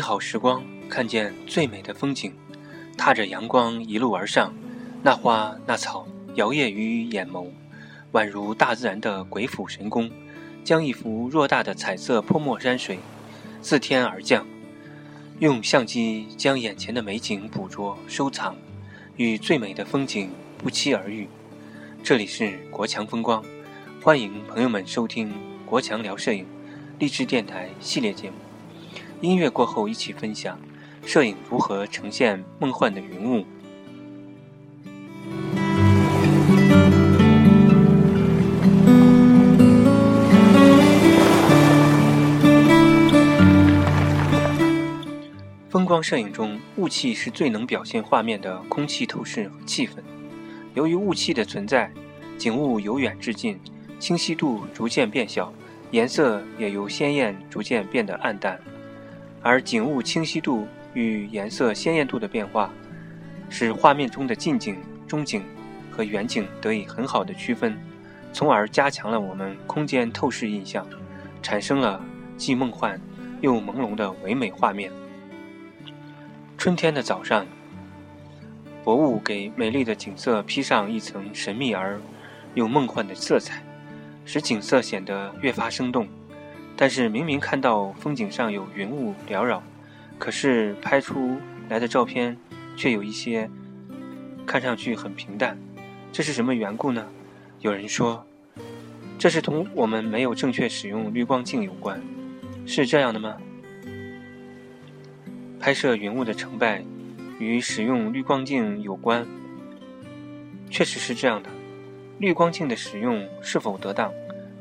美好时光，看见最美的风景，踏着阳光一路而上，那花那草摇曳于眼眸，宛如大自然的鬼斧神工，将一幅偌大的彩色泼墨山水自天而降，用相机将眼前的美景捕捉收藏，与最美的风景不期而遇。这里是国强风光，欢迎朋友们收听国强聊摄影励志电台系列节目。音乐过后，一起分享摄影如何呈现梦幻的云雾。风光摄影中，雾气是最能表现画面的空气透视和气氛。由于雾气的存在，景物由远至近，清晰度逐渐变小，颜色也由鲜艳逐渐变得暗淡。而景物清晰度与颜色鲜艳度的变化，使画面中的近景、中景和远景得以很好的区分，从而加强了我们空间透视印象，产生了既梦幻又朦胧的唯美画面。春天的早上，薄雾给美丽的景色披上一层神秘而又梦幻的色彩，使景色显得越发生动。但是明明看到风景上有云雾缭绕，可是拍出来的照片却有一些看上去很平淡，这是什么缘故呢？有人说，这是同我们没有正确使用滤光镜有关，是这样的吗？拍摄云雾的成败与使用滤光镜有关，确实是这样的。滤光镜的使用是否得当？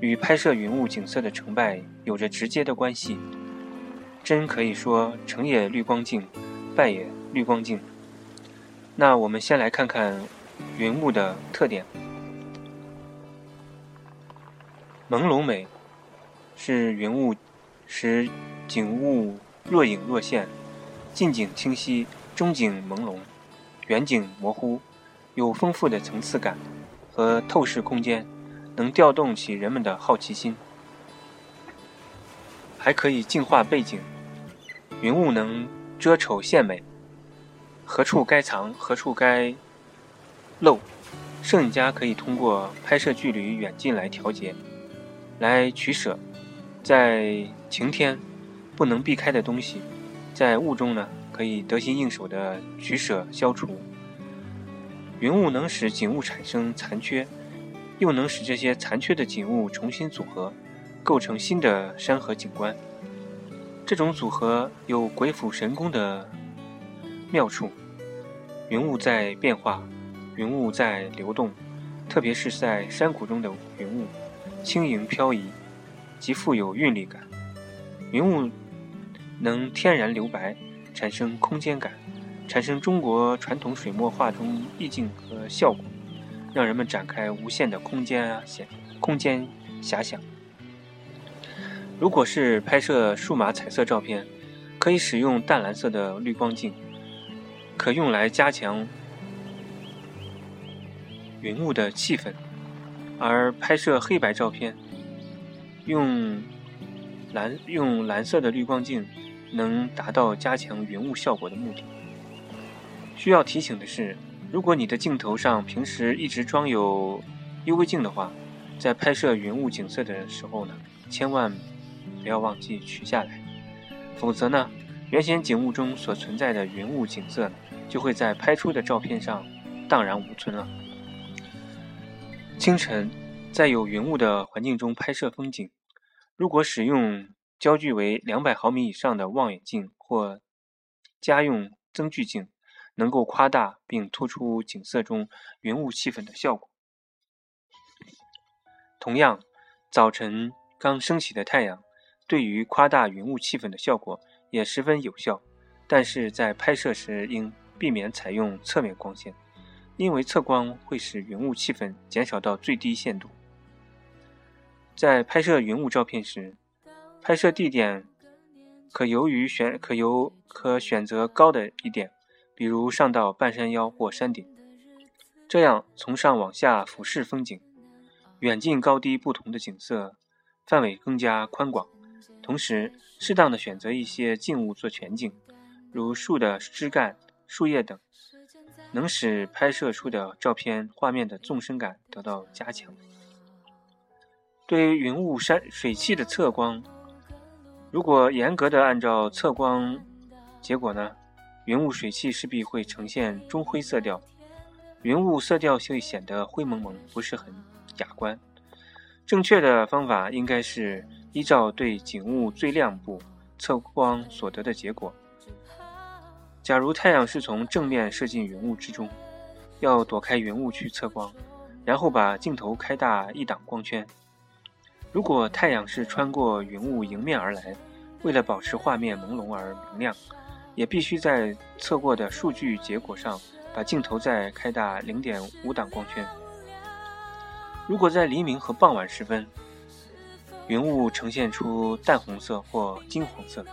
与拍摄云雾景色的成败有着直接的关系，真可以说成也滤光镜，败也滤光镜。那我们先来看看云雾的特点：朦胧美，是云雾使景物若隐若现，近景清晰，中景朦胧，远景模糊，有丰富的层次感和透视空间。能调动起人们的好奇心，还可以净化背景。云雾能遮丑现美，何处该藏，何处该露，摄影家可以通过拍摄距离远近来调节，来取舍。在晴天，不能避开的东西，在雾中呢，可以得心应手的取舍消除。云雾能使景物产生残缺。又能使这些残缺的景物重新组合，构成新的山河景观。这种组合有鬼斧神工的妙处。云雾在变化，云雾在流动，特别是在山谷中的云雾，轻盈飘移，极富有韵律感。云雾能天然留白，产生空间感，产生中国传统水墨画中意境和效果。让人们展开无限的空间啊，想空间遐想。如果是拍摄数码彩色照片，可以使用淡蓝色的滤光镜，可用来加强云雾的气氛；而拍摄黑白照片，用蓝用蓝色的滤光镜，能达到加强云雾效果的目的。需要提醒的是。如果你的镜头上平时一直装有 UV 镜的话，在拍摄云雾景色的时候呢，千万不要忘记取下来，否则呢，原先景物中所存在的云雾景色就会在拍出的照片上荡然无存了。清晨，在有云雾的环境中拍摄风景，如果使用焦距为两百毫米以上的望远镜或家用增距镜。能够夸大并突出景色中云雾气氛的效果。同样，早晨刚升起的太阳对于夸大云雾气氛的效果也十分有效，但是在拍摄时应避免采用侧面光线，因为侧光会使云雾气氛减少到最低限度。在拍摄云雾照片时，拍摄地点可由于选可由可选择高的一点。比如上到半山腰或山顶，这样从上往下俯视风景，远近高低不同的景色范围更加宽广，同时，适当的选择一些静物做全景，如树的枝干、树叶等，能使拍摄出的照片画面的纵深感得到加强。对云雾、山水汽的测光，如果严格的按照测光，结果呢，云雾、水汽势必会呈现中灰色调，云雾色调会显得灰蒙蒙，不是很雅观。正确的方法应该是依照对景物最亮部测光所得的结果。假如太阳是从正面射进云雾之中，要躲开云雾去测光，然后把镜头开大一档光圈。如果太阳是穿过云雾迎面而来，为了保持画面朦胧而明亮，也必须在测过的数据结果上把镜头再开大零点五档光圈。如果在黎明和傍晚时分，云雾呈现出淡红色或金黄色，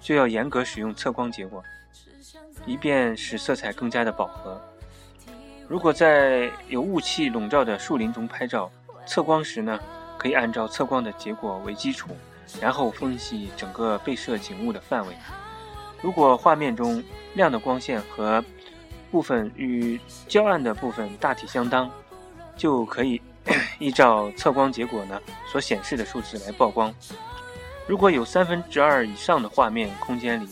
就要严格使用测光结果，以便使色彩更加的饱和。如果在有雾气笼罩的树林中拍照，测光时呢，可以按照测光的结果为基础，然后分析整个被摄景物的范围。如果画面中亮的光线和部分与较暗的部分大体相当，就可以。依照测光结果呢所显示的数字来曝光。如果有三分之二以上的画面空间里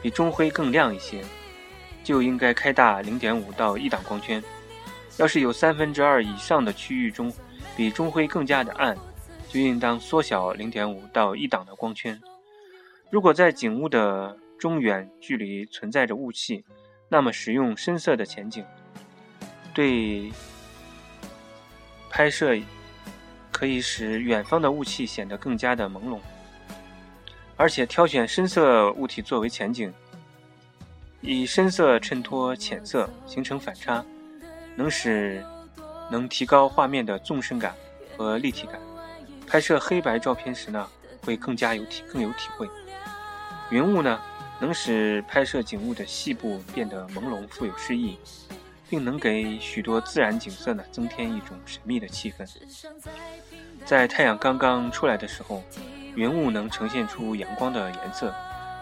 比中灰更亮一些，就应该开大零点五到一档光圈；要是有三分之二以上的区域中比中灰更加的暗，就应当缩小零点五到一档的光圈。如果在景物的中远距离存在着雾气，那么使用深色的前景对。拍摄可以使远方的雾气显得更加的朦胧，而且挑选深色物体作为前景，以深色衬托浅色，形成反差，能使能提高画面的纵深感和立体感。拍摄黑白照片时呢，会更加有体更有体会。云雾呢，能使拍摄景物的细部变得朦胧，富有诗意。并能给许多自然景色呢增添一种神秘的气氛。在太阳刚刚出来的时候，云雾能呈现出阳光的颜色，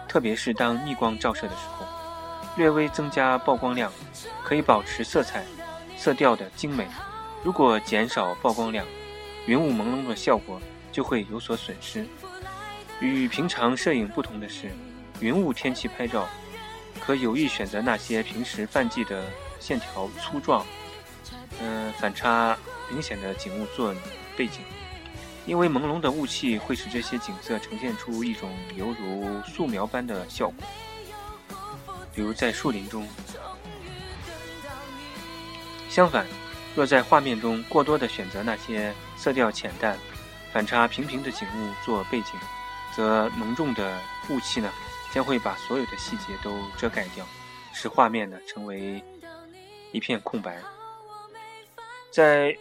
特别是当逆光照射的时候，略微增加曝光量，可以保持色彩、色调的精美。如果减少曝光量，云雾朦胧的效果就会有所损失。与平常摄影不同的是，云雾天气拍照，可有意选择那些平时泛迹的。线条粗壮，嗯，反差明显的景物做背景，因为朦胧的雾气会使这些景色呈现出一种犹如素描般的效果。比如在树林中，相反，若在画面中过多的选择那些色调浅淡、反差平平的景物做背景，则浓重的雾气呢，将会把所有的细节都遮盖掉，使画面呢成为。一片空白。在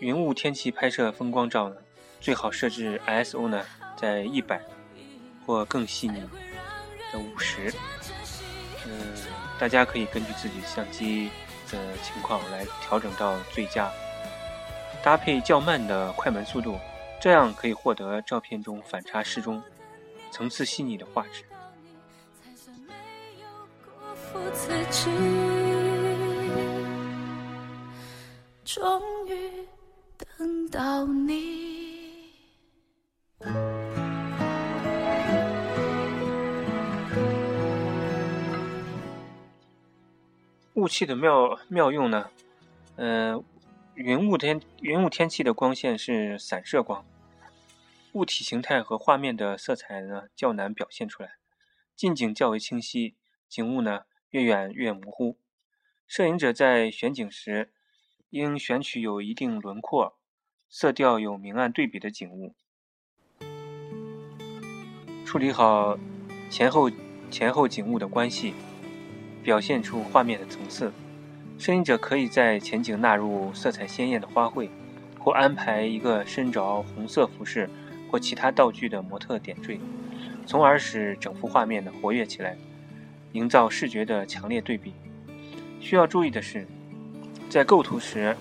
云雾天气拍摄风光照呢，最好设置 ISO 呢在一百或更细腻的五十。嗯，大家可以根据自己相机的情况来调整到最佳。搭配较慢的快门速度，这样可以获得照片中反差适中、层次细腻的画质。自己终于等到你。雾气的妙妙用呢？嗯，云雾天云雾天气的光线是散射光，物体形态和画面的色彩呢较难表现出来，近景较为清晰，景物呢越远越模糊。摄影者在选景时。应选取有一定轮廓、色调有明暗对比的景物，处理好前后前后景物的关系，表现出画面的层次。摄影者可以在前景纳入色彩鲜艳的花卉，或安排一个身着红色服饰或其他道具的模特点缀，从而使整幅画面呢活跃起来，营造视觉的强烈对比。需要注意的是。在构图时，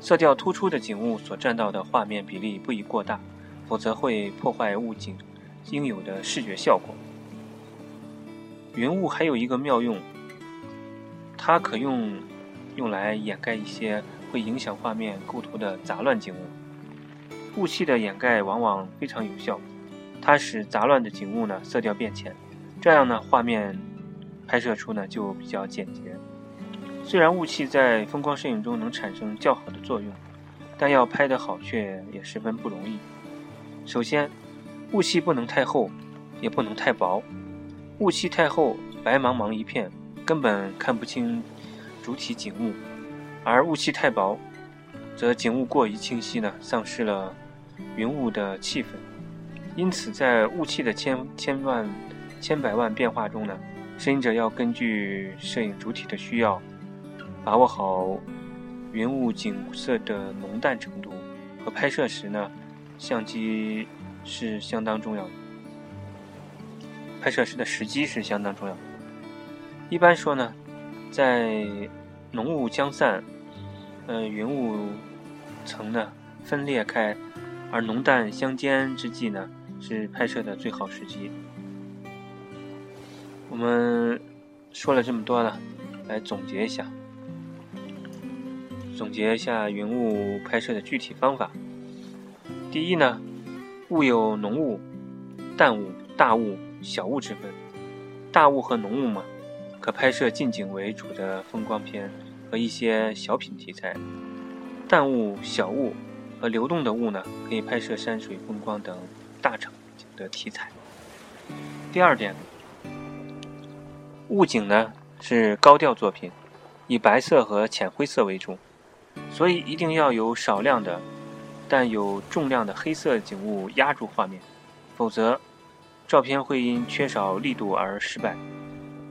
色调突出的景物所占到的画面比例不宜过大，否则会破坏物景应有的视觉效果。云雾还有一个妙用，它可用用来掩盖一些会影响画面构图的杂乱景物。雾气的掩盖往往非常有效，它使杂乱的景物呢色调变浅，这样呢画面拍摄出呢就比较简洁。虽然雾气在风光摄影中能产生较好的作用，但要拍得好却也十分不容易。首先，雾气不能太厚，也不能太薄。雾气太厚，白茫茫一片，根本看不清主体景物；而雾气太薄，则景物过于清晰呢，丧失了云雾的气氛。因此，在雾气的千千万、千百万变化中呢，摄影者要根据摄影主体的需要，把握好云雾景色的浓淡程度和拍摄时呢。相机是相当重要的，拍摄时的时机是相当重要的。一般说呢，在浓雾将散，呃，云雾层呢分裂开，而浓淡相间之际呢，是拍摄的最好时机。我们说了这么多了，来总结一下，总结一下云雾拍摄的具体方法。第一呢，雾有浓雾、淡雾、大雾、小雾之分。大雾和浓雾嘛，可拍摄近景为主的风光片和一些小品题材；淡雾、小雾和流动的雾呢，可以拍摄山水风光等大场景的题材。第二点，雾景呢是高调作品，以白色和浅灰色为主，所以一定要有少量的。但有重量的黑色景物压住画面，否则照片会因缺少力度而失败。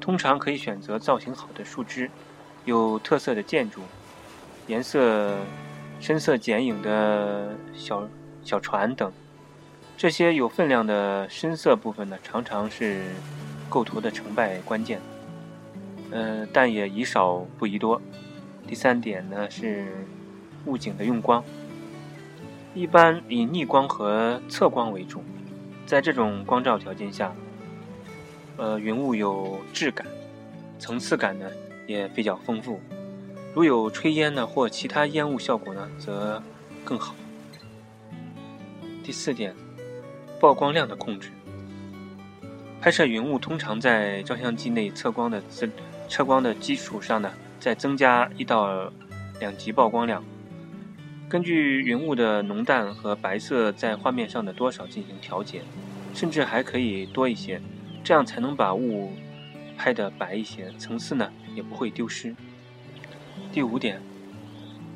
通常可以选择造型好的树枝、有特色的建筑、颜色深色剪影的小小船等。这些有分量的深色部分呢，常常是构图的成败关键。呃，但也宜少不宜多。第三点呢是物景的用光。一般以逆光和侧光为主，在这种光照条件下，呃，云雾有质感，层次感呢也比较丰富。如有炊烟呢或其他烟雾效果呢，则更好。第四点，曝光量的控制。拍摄云雾通常在照相机内测光的自测光的基础上呢，再增加一到两级曝光量。根据云雾的浓淡和白色在画面上的多少进行调节，甚至还可以多一些，这样才能把雾拍得白一些，层次呢也不会丢失。第五点，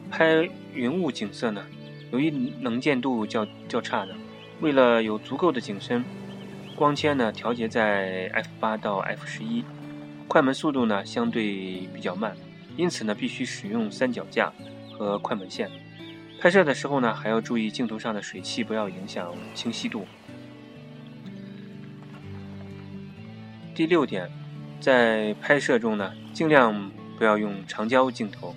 拍云雾景色呢，由于能见度较较差的，为了有足够的景深，光纤呢调节在 f 八到 f 十一，快门速度呢相对比较慢，因此呢必须使用三脚架和快门线。拍摄的时候呢，还要注意镜头上的水汽不要影响清晰度。第六点，在拍摄中呢，尽量不要用长焦镜头，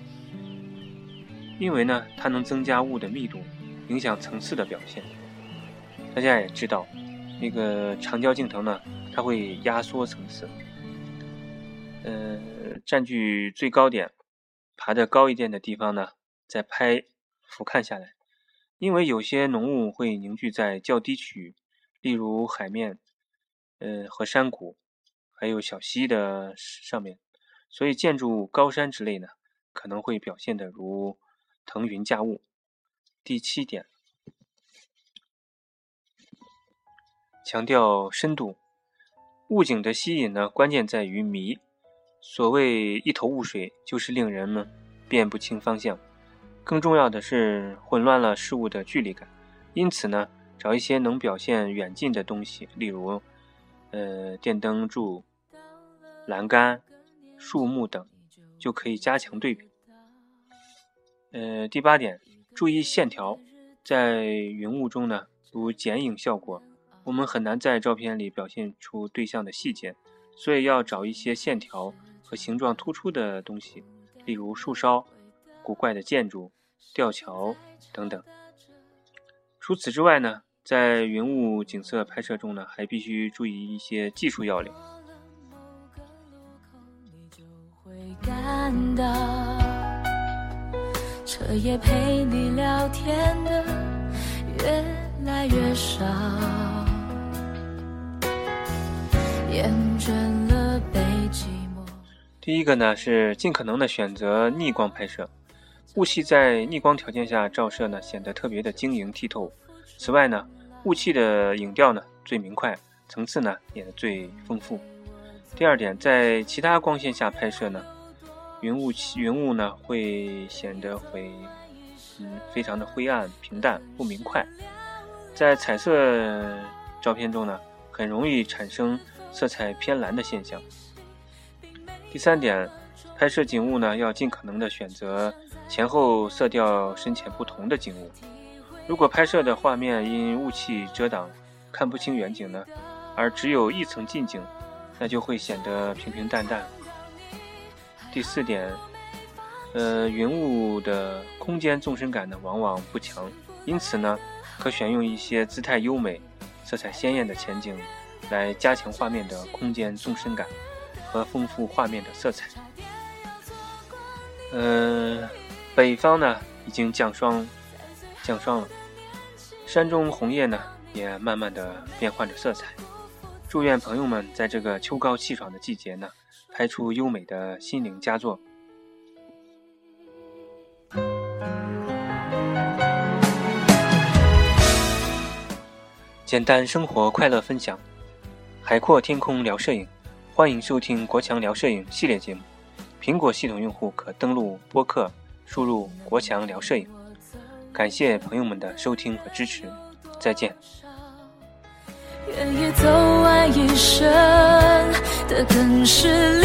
因为呢，它能增加雾的密度，影响层次的表现。大家也知道，那个长焦镜头呢，它会压缩层次，呃，占据最高点，爬得高一点的地方呢，再拍。俯瞰下来，因为有些浓雾会凝聚在较低区域，例如海面、呃和山谷，还有小溪的上面，所以建筑、高山之类呢，可能会表现的如腾云驾雾。第七点，强调深度，雾景的吸引呢，关键在于迷。所谓一头雾水，就是令人们辨不清方向。更重要的是混乱了事物的距离感，因此呢，找一些能表现远近的东西，例如，呃，电灯柱、栏杆、树木等，就可以加强对比。呃，第八点，注意线条，在云雾中呢，如剪影效果，我们很难在照片里表现出对象的细节，所以要找一些线条和形状突出的东西，例如树梢。古怪的建筑、吊桥等等。除此之外呢，在云雾景色拍摄中呢，还必须注意一些技术要领。彻夜陪你聊天的越来越少，厌倦了被寂寞。第一个呢是尽可能的选择逆光拍摄，雾气在逆光条件下照射呢，显得特别的晶莹剔透。此外呢，雾气的影调呢最明快，层次呢也最丰富。第二点，在其他光线下拍摄呢。云雾云雾呢，会显得会嗯非常的灰暗、平淡、不明快。在彩色照片中呢，很容易产生色彩偏蓝的现象。第三点，拍摄景物呢，要尽可能的选择前后色调深浅不同的景物。如果拍摄的画面因雾气遮挡看不清远景呢，而只有一层近景，那就会显得平平淡淡。第四点，呃，云雾的空间纵深感呢，往往不强，因此呢，可选用一些姿态优美、色彩鲜艳的前景，来加强画面的空间纵深感和丰富画面的色彩。呃，北方呢已经降霜，降霜了，山中红叶呢也慢慢的变换着色彩。祝愿朋友们在这个秋高气爽的季节呢。拍出优美的心灵佳作。简单生活，快乐分享，海阔天空聊摄影，欢迎收听国强聊摄影系列节目。苹果系统用户可登录播客，输入“国强聊摄影”。感谢朋友们的收听和支持，再见。愿走完一生的更是